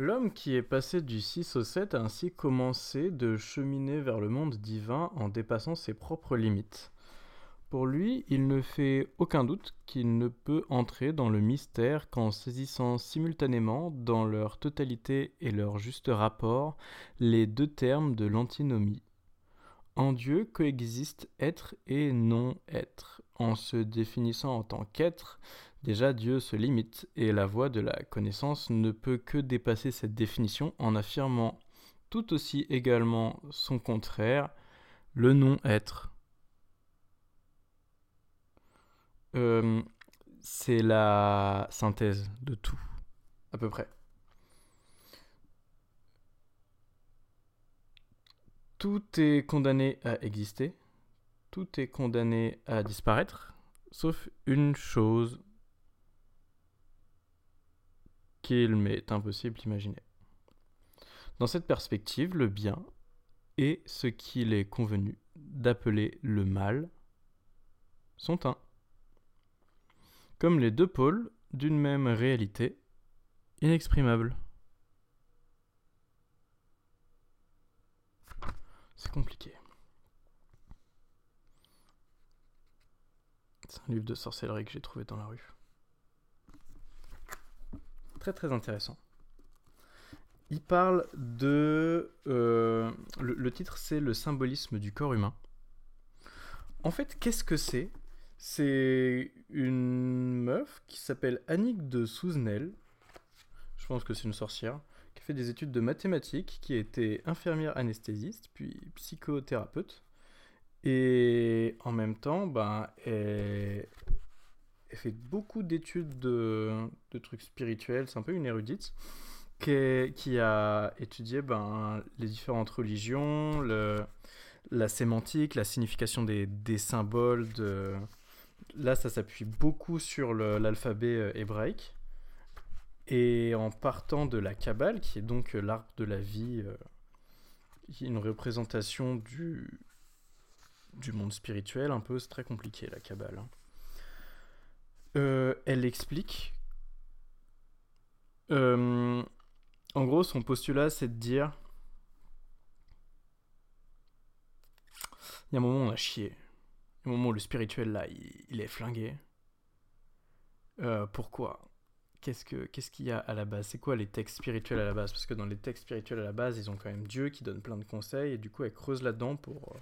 L'homme qui est passé du 6 au 7 a ainsi commencé de cheminer vers le monde divin en dépassant ses propres limites. Pour lui, il ne fait aucun doute qu'il ne peut entrer dans le mystère qu'en saisissant simultanément, dans leur totalité et leur juste rapport, les deux termes de l'antinomie. En Dieu coexistent être et non-être. En se définissant en tant qu'être, déjà Dieu se limite, et la voie de la connaissance ne peut que dépasser cette définition en affirmant tout aussi également son contraire, le non-être. Euh, c'est la synthèse de tout, à peu près. Tout est condamné à exister, tout est condamné à disparaître, sauf une chose qu'il m'est impossible d'imaginer. Dans cette perspective, le bien et ce qu'il est convenu d'appeler le mal sont un comme les deux pôles d'une même réalité inexprimable. C'est compliqué. C'est un livre de sorcellerie que j'ai trouvé dans la rue. Très très intéressant. Il parle de... Euh, le, titre c'est Le symbolisme du corps humain. En fait, qu'est-ce que c'est? C'est une meuf qui s'appelle Annick de Souzenel. Je pense que c'est une sorcière. Qui a fait des études de mathématiques, qui a été infirmière anesthésiste, puis psychothérapeute. Et en même temps, ben, elle, fait beaucoup d'études de, trucs spirituels. C'est un peu une érudite. Qui, a étudié ben, les différentes religions, la sémantique, la signification des, symboles, là, ça s'appuie beaucoup sur l'alphabet euh, hébraïque. Et en partant de la Kabbale, qui est donc euh, l'arc de la vie, euh, une représentation du, du monde spirituel, un peu, c'est très compliqué la Kabbale. Hein. Elle explique. en gros, son postulat, c'est de dire. Il y a un moment, on a chié au moment où le spirituel, là, il, est flingué. Euh, pourquoi? Qu'est-ce qu'il y a à la base? C'est quoi les textes spirituels à la base? Parce que dans les textes spirituels à la base, ils ont quand même Dieu qui donne plein de conseils, et du coup, elle creuse là-dedans pour, euh,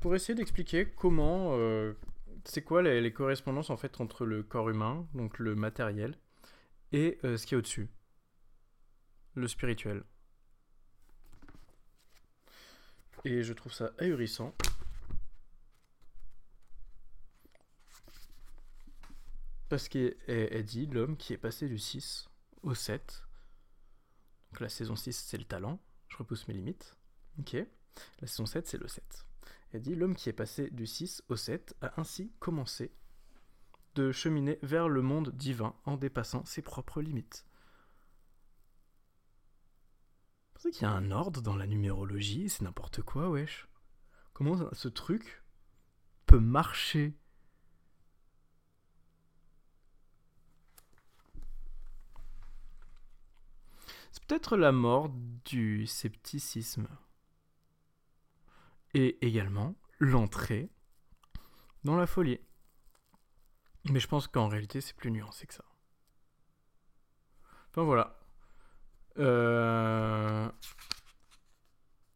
pour essayer d'expliquer comment... Euh, c'est quoi les, correspondances, en fait, entre le corps humain, donc le matériel, et ce qui est au-dessus? Le spirituel. Et je trouve ça ahurissant. Parce qu'elle dit l'homme qui est passé du 6 au 7. Donc la saison 6, c'est le talent. Je repousse mes limites. La saison 7, c'est le 7. Dit l'homme qui est passé du 6 au 7 a ainsi commencé de cheminer vers le monde divin en dépassant ses propres limites. Vous qu'il y a un ordre dans la numérologie? C'est n'importe quoi, wesh. Comment ce truc peut marcher? C'est peut-être la mort du scepticisme. Et également l'entrée dans la folie. Mais je pense qu'en réalité, c'est plus nuancé que ça. Enfin voilà. Euh...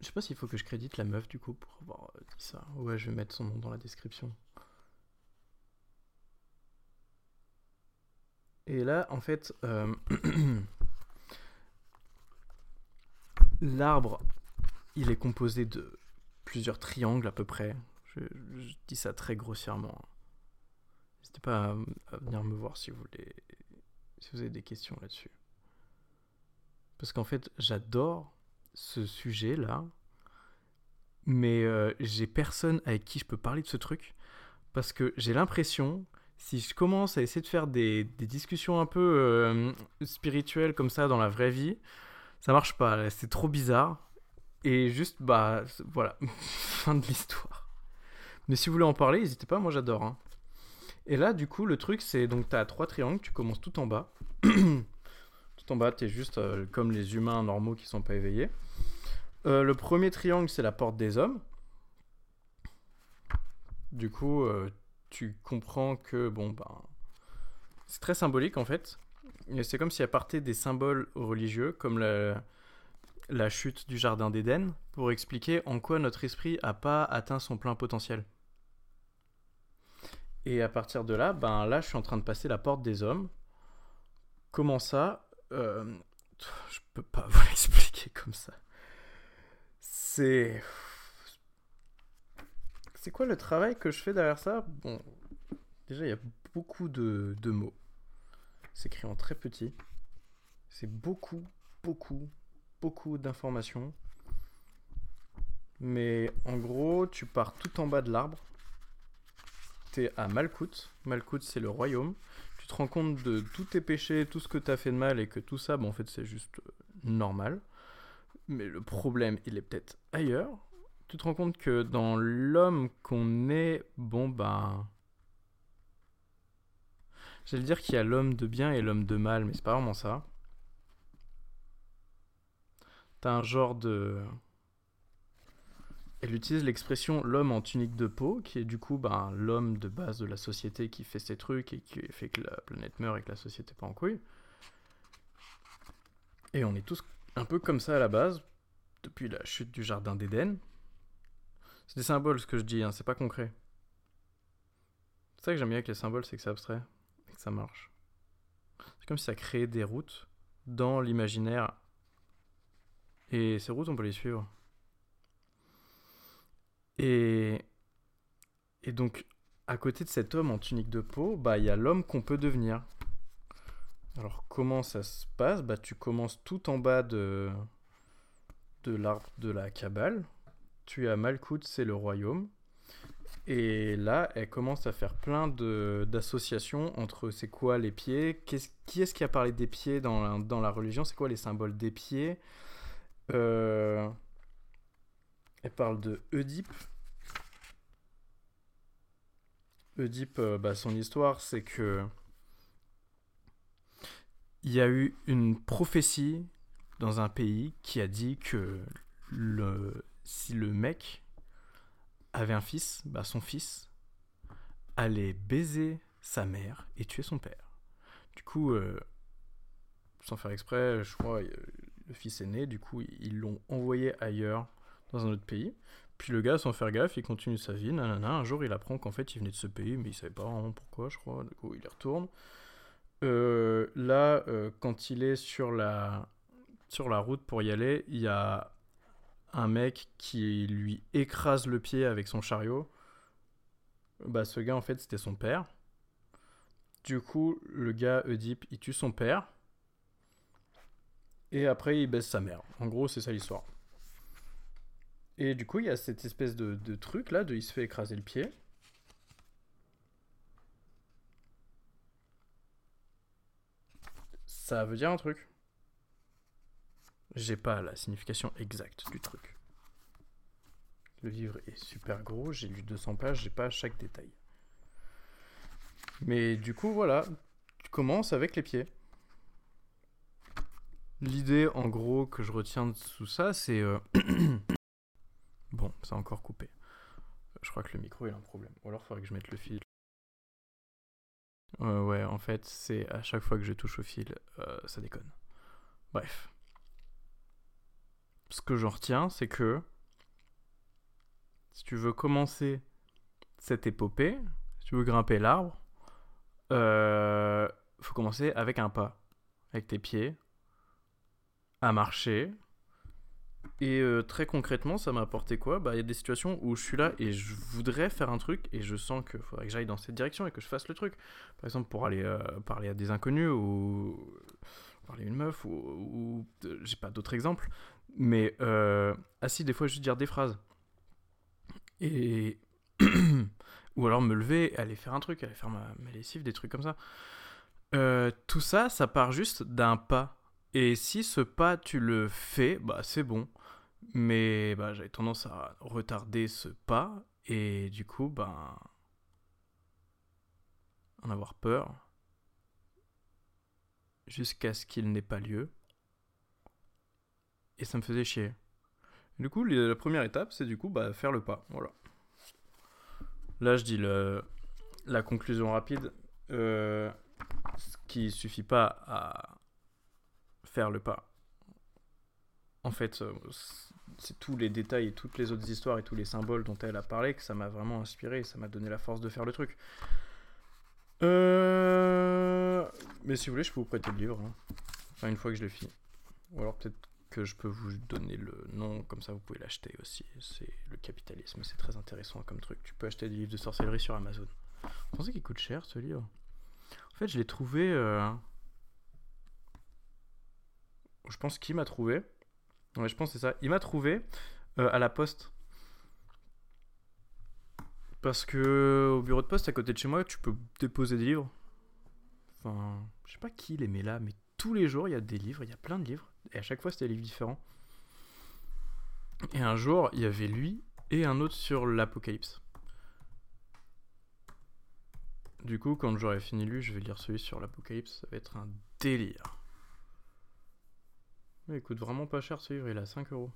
Je sais pas s'il faut que je crédite la meuf du coup pour avoir dit ça. Ouais, je vais mettre son nom dans la description. Et là, en fait, euh... L'arbre, il est composé de plusieurs triangles à peu près. Je, dis ça très grossièrement. N'hésitez pas à, venir me voir si vous voulez, si vous avez des questions là-dessus. Parce qu'en fait, j'adore ce sujet-là, mais euh, j'ai personne avec qui je peux parler de ce truc. Parce que j'ai l'impression, si je commence à essayer de faire des, discussions un peu euh, spirituelles comme ça dans la vraie vie, ça marche pas, c'est trop bizarre. Et juste, bah, voilà, fin de l'histoire. Mais si vous voulez en parler, n'hésitez pas, moi j'adore. Hein. Et là, du coup, le truc, c'est donc tu as trois triangles, tu commences tout en bas. tout en bas, tu es juste euh, comme les humains normaux qui sont pas éveillés. Euh, le premier triangle, c'est la porte des hommes. Du coup, euh, tu comprends que, bon, ben. C'est très symbolique en fait. C'est comme si à partir des symboles religieux, comme la, la chute du jardin d'Éden, pour expliquer en quoi notre esprit a pas atteint son plein potentiel. Et à partir de là, ben là, je suis en train de passer la porte des hommes. Comment ça Euh, Je peux pas vous l'expliquer comme ça. C'est. C'est quoi le travail que je fais derrière ça? Bon, déjà, il y a beaucoup de, de mots. C'est écrit en très petit. C'est beaucoup, beaucoup, beaucoup d'informations. Mais en gros, tu pars tout en bas de l'arbre. T'es à Malkout. Malkout, c'est le royaume. Tu te rends compte de tous tes péchés, tout ce que t'as fait de mal et que tout ça, bon, en fait, c'est juste euh, normal. Mais le problème, il est peut-être ailleurs. Tu te rends compte que dans l'homme qu'on est, bon, ben. J'allais dire qu'il y a l'homme de bien et l'homme de mal, mais c'est pas vraiment ça. T'as un genre de. Elle utilise l'expression l'homme en tunique de peau, qui est du coup ben, l'homme de base de la société qui fait ses trucs et qui fait que la planète meurt et que la société part en couille. Et on est tous un peu comme ça à la base, depuis la chute du jardin d'Éden. C'est des symboles ce que je dis, hein, c'est pas concret. C'est ça que j'aime bien avec les symboles, c'est que c'est abstrait et que ça marche. C'est comme si ça créait des routes dans l'imaginaire. Et ces routes, on peut les suivre. Et, et donc, à côté de cet homme en tunique de peau, bah, il y a l'homme qu'on peut devenir. Alors, comment ça se passe? Bah, tu commences tout en bas de, de l'arbre de la Kabbale. Tu as Malkout, c'est le royaume. Et là, elle commence à faire plein d'associations entre c'est quoi les pieds, qui est-ce qui a parlé des pieds dans dans la religion, c'est quoi les symboles des pieds? Euh, elle parle de Oedipe. Oedipe, euh, bah, son histoire, c'est que il y a eu une prophétie dans un pays qui a dit que le, si le mec avait un fils, bah, son fils allait baiser sa mère et tuer son père. Du coup, euh, sans faire exprès, je crois, le fils est né, du coup, ils l'ont envoyé ailleurs, dans un autre pays. Puis le gars, sans faire gaffe, il continue sa vie, nanana. Un jour, il apprend qu'en fait, il venait de ce pays, mais il savait pas vraiment pourquoi, je crois. Du coup, il y retourne. Euh, là, euh, quand il est sur la, sur la route pour y aller, il y a un mec qui lui écrase le pied avec son chariot. Bah, ce gars, en fait, c'était son père. Du coup, le gars, Oedipe, il tue son père. Et après, il baisse sa mère. En gros, c'est ça l'histoire. Et du coup, il y a cette espèce de, truc là, de il se fait écraser le pied. Ça veut dire un truc. J'ai pas la signification exacte du truc. Le livre est super gros, j'ai lu 200 pages, j'ai pas chaque détail. Mais du coup, voilà, tu commences avec les pieds. L'idée, en gros, que je retiens de tout ça, c'est... euh, Bon, ça a encore coupé. Je crois que le micro, il a un problème. Ou alors, il faudrait que je mette le fil. Euh, ouais, en fait, c'est à chaque fois que je touche au fil, euh, ça déconne. Bref. Ce que j'en retiens, c'est que si tu veux commencer cette épopée, si tu veux grimper l'arbre, faut commencer avec un pas, avec tes pieds, à marcher. Et euh, très concrètement, ça m'a apporté quoi? Bah, il y a des situations où je suis là et je voudrais faire un truc et je sens qu'il faudrait que j'aille dans cette direction et que je fasse le truc. Par exemple, pour aller euh, parler à des inconnus ou parler à une meuf ou, euh, j'ai pas d'autres exemples. Mais euh, ah si, des fois, juste dire des phrases. Et ou alors me lever, aller faire un truc, aller faire ma, lessive, des trucs comme ça. Tout ça, ça part juste d'un pas. Et si ce pas, tu le fais, bah c'est bon. Mais bah, j'avais tendance à retarder ce pas et du coup, bah, en avoir peur. jusqu'à ce qu'il n'ait pas lieu. Et ça me faisait chier. Du coup, la première étape, c'est du coup bah, faire le pas. Voilà. Là, je dis la conclusion rapide. Euh, ce qui suffit pas à faire le pas. En fait, euh, c'est tous les détails et toutes les autres histoires et tous les symboles dont elle a parlé que ça m'a vraiment inspiré ça m'a donné la force de faire le truc. Euh... Mais si vous voulez, je peux vous prêter le livre. Hein. Enfin, une fois que je l'ai fini. Ou alors peut-être que je peux vous donner le nom, comme ça vous pouvez l'acheter aussi. C'est le capitalisme, c'est très intéressant comme truc. Tu peux acheter des livres de sorcellerie sur Amazon. Vous pensez qu'il coûte cher ce livre? En fait, je l'ai trouvé. Euh, je pense qu'il m'a trouvé. Ouais, je pense que c'est ça. Il m'a trouvé euh, à la poste. Parce que au bureau de poste à côté de chez moi, tu peux déposer des livres. Enfin, je sais pas qui les met là, mais tous les jours il y a des livres, il y a plein de livres. Et à chaque fois c'était des livres différents. Et un jour, il y avait lui et un autre sur l'Apocalypse. Du coup, quand j'aurai fini lui, je vais lire celui sur l'Apocalypse. Ça va être un délire. Il coûte vraiment pas cher ce livre, il a 5 euros.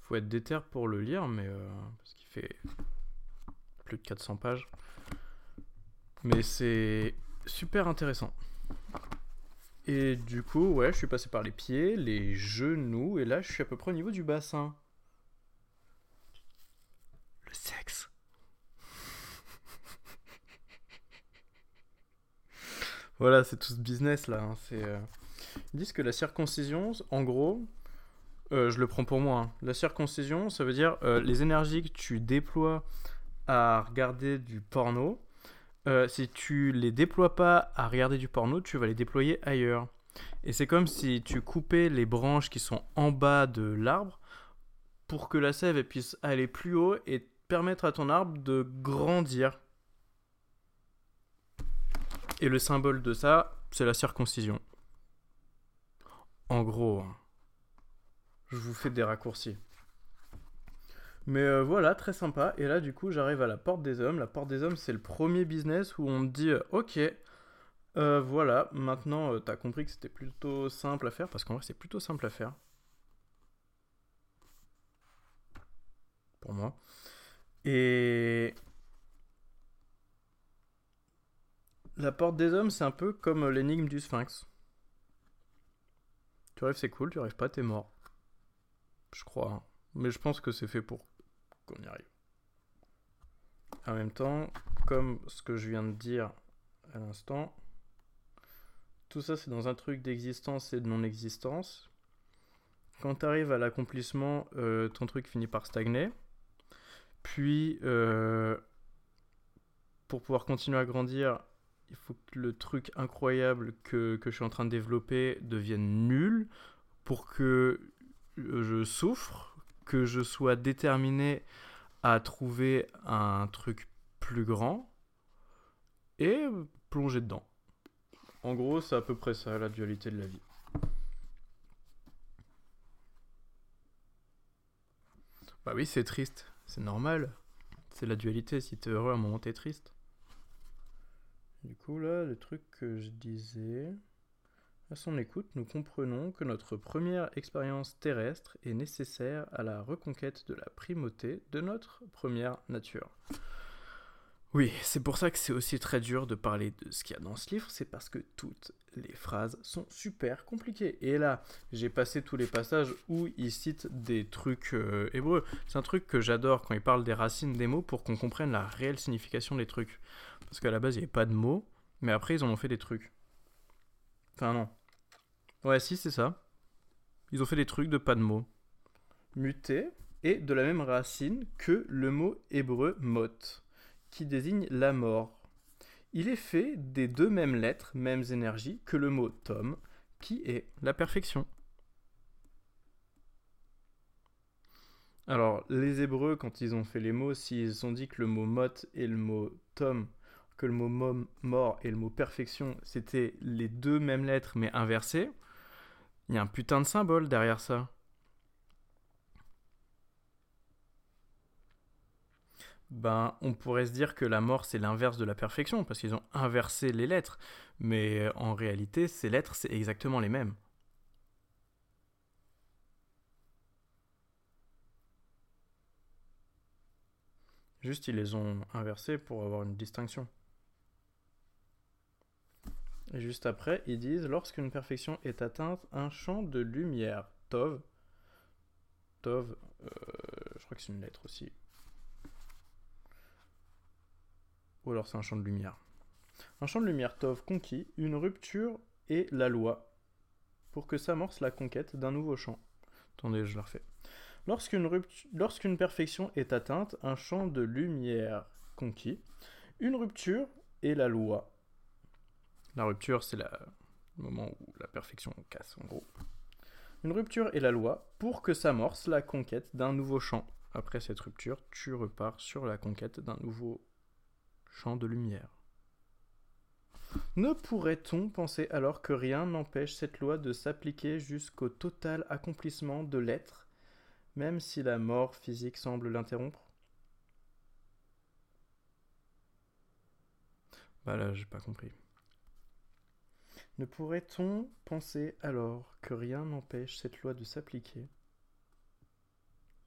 Faut être déter pour le lire, mais euh, parce qu'il fait plus de 400 pages. Mais c'est super intéressant. Et du coup, ouais, je suis passé par les pieds, les genoux, et là, je suis à peu près au niveau du bassin. Le sexe. voilà, c'est tout ce business là. Hein. C'est, euh, Ils disent que la circoncision, en gros, euh, je le prends pour moi. Hein. La circoncision, ça veut dire euh, les énergies que tu déploies à regarder du porno. Euh, si tu les déploies pas à regarder du porno, tu vas les déployer ailleurs. Et c'est comme si tu coupais les branches qui sont en bas de l'arbre pour que la sève puisse aller plus haut et permettre à ton arbre de grandir. Et le symbole de ça, c'est la circoncision. En gros. Je vous fais des raccourcis. Mais euh, voilà, très sympa. Et là, du coup, j'arrive à la porte des hommes. La porte des hommes, c'est le premier business où on me dit euh, Ok, euh, voilà, maintenant, t'as compris que c'était plutôt simple à faire. Parce qu'en vrai, c'est plutôt simple à faire. Pour moi. Et. La porte des hommes, c'est un peu comme l'énigme du sphinx. Tu c'est cool, tu rêves pas, t'es mort. Je crois. Mais je pense que c'est fait pour qu'on y arrive. En même temps, comme ce que je viens de dire à l'instant, tout ça c'est dans un truc d'existence et de non-existence. Quand tu arrives à l'accomplissement, euh, ton truc finit par stagner. Puis, euh, pour pouvoir continuer à grandir, il faut que le truc incroyable que, je suis en train de développer devienne nul pour que je souffre, que je sois déterminé à trouver un truc plus grand et plonger dedans. En gros, c'est à peu près ça la dualité de la vie. Bah oui, c'est triste, c'est normal. C'est la dualité, si t'es heureux à un moment t'es triste. Du coup là, le truc que je disais... À son écoute, nous comprenons que notre première expérience terrestre est nécessaire à la reconquête de la primauté de notre première nature. Oui, c'est pour ça que c'est aussi très dur de parler de ce qu'il y a dans ce livre, c'est parce que toutes les phrases sont super compliquées. Et là, j'ai passé tous les passages où il cite des trucs euh, hébreux. C'est un truc que j'adore quand il parle des racines des mots pour qu'on comprenne la réelle signification des trucs. Parce qu'à la base, il n'y avait pas de mots, mais après, ils en ont fait des trucs. Enfin, non. Ouais, si, c'est ça. Ils ont fait des trucs de pas de mots. Muté est de la même racine que le mot hébreu mot, qui désigne la mort. Il est fait des deux mêmes lettres, mêmes énergies, que le mot tom, qui est la perfection. Alors, les Hébreux, quand ils ont fait les mots, s'ils ont dit que le mot mot et le mot tom, que le mot mort et le mot perfection, c'était les deux mêmes lettres mais inversées, il y a un putain de symbole derrière ça. ben, on pourrait se dire que la mort c'est l'inverse de la perfection, parce qu'ils ont inversé les lettres, mais en réalité, ces lettres c'est exactement les mêmes. Juste, ils les ont inversées pour avoir une distinction. Et juste après, ils disent lorsqu'une perfection est atteinte, un champ de lumière, Tov. Tov, euh, je crois que c'est une lettre aussi. Ou alors c'est un champ de lumière. Un champ de lumière Tov conquis, une rupture et la loi pour que s'amorce la conquête d'un nouveau champ. Attendez, je le refais. Lorsqu'une perfection est atteinte, un champ de lumière conquis, une rupture est la loi. La rupture, c'est le moment où la perfection casse, en gros. Une rupture est la loi pour que s'amorce la conquête d'un nouveau champ. Après cette rupture, tu repars sur la conquête d'un nouveau champ de lumière. Ne pourrait-on penser alors que rien n'empêche cette loi de s'appliquer jusqu'au total accomplissement de l'être même si la mort physique semble l'interrompre? Bah là, j'ai pas compris. Ne pourrait-on penser alors que rien n'empêche cette loi de s'appliquer?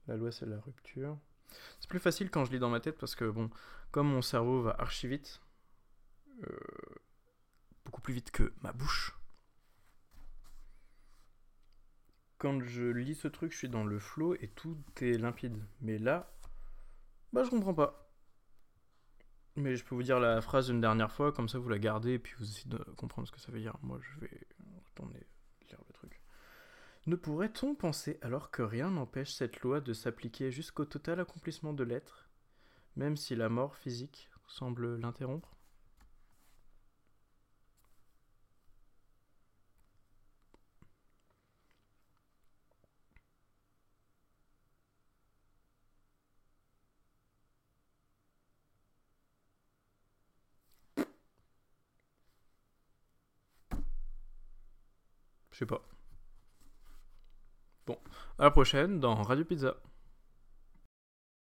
La loi, c'est la rupture. C'est plus facile quand je lis dans ma tête parce que, bon, comme mon cerveau va archi vite, euh, beaucoup plus vite que ma bouche, quand je lis ce truc, je suis dans le flow et tout est limpide. Mais là, bah je comprends pas. Mais je peux vous dire la phrase une dernière fois, comme ça vous la gardez et puis vous essayez de comprendre ce que ça veut dire. Moi je vais retourner lire le truc. Ne pourrait-on penser alors que rien n'empêche cette loi de s'appliquer jusqu'au total accomplissement de l'être, même si la mort physique semble l'interrompre? Je sais pas. Bon, à la prochaine dans Radio Pizza.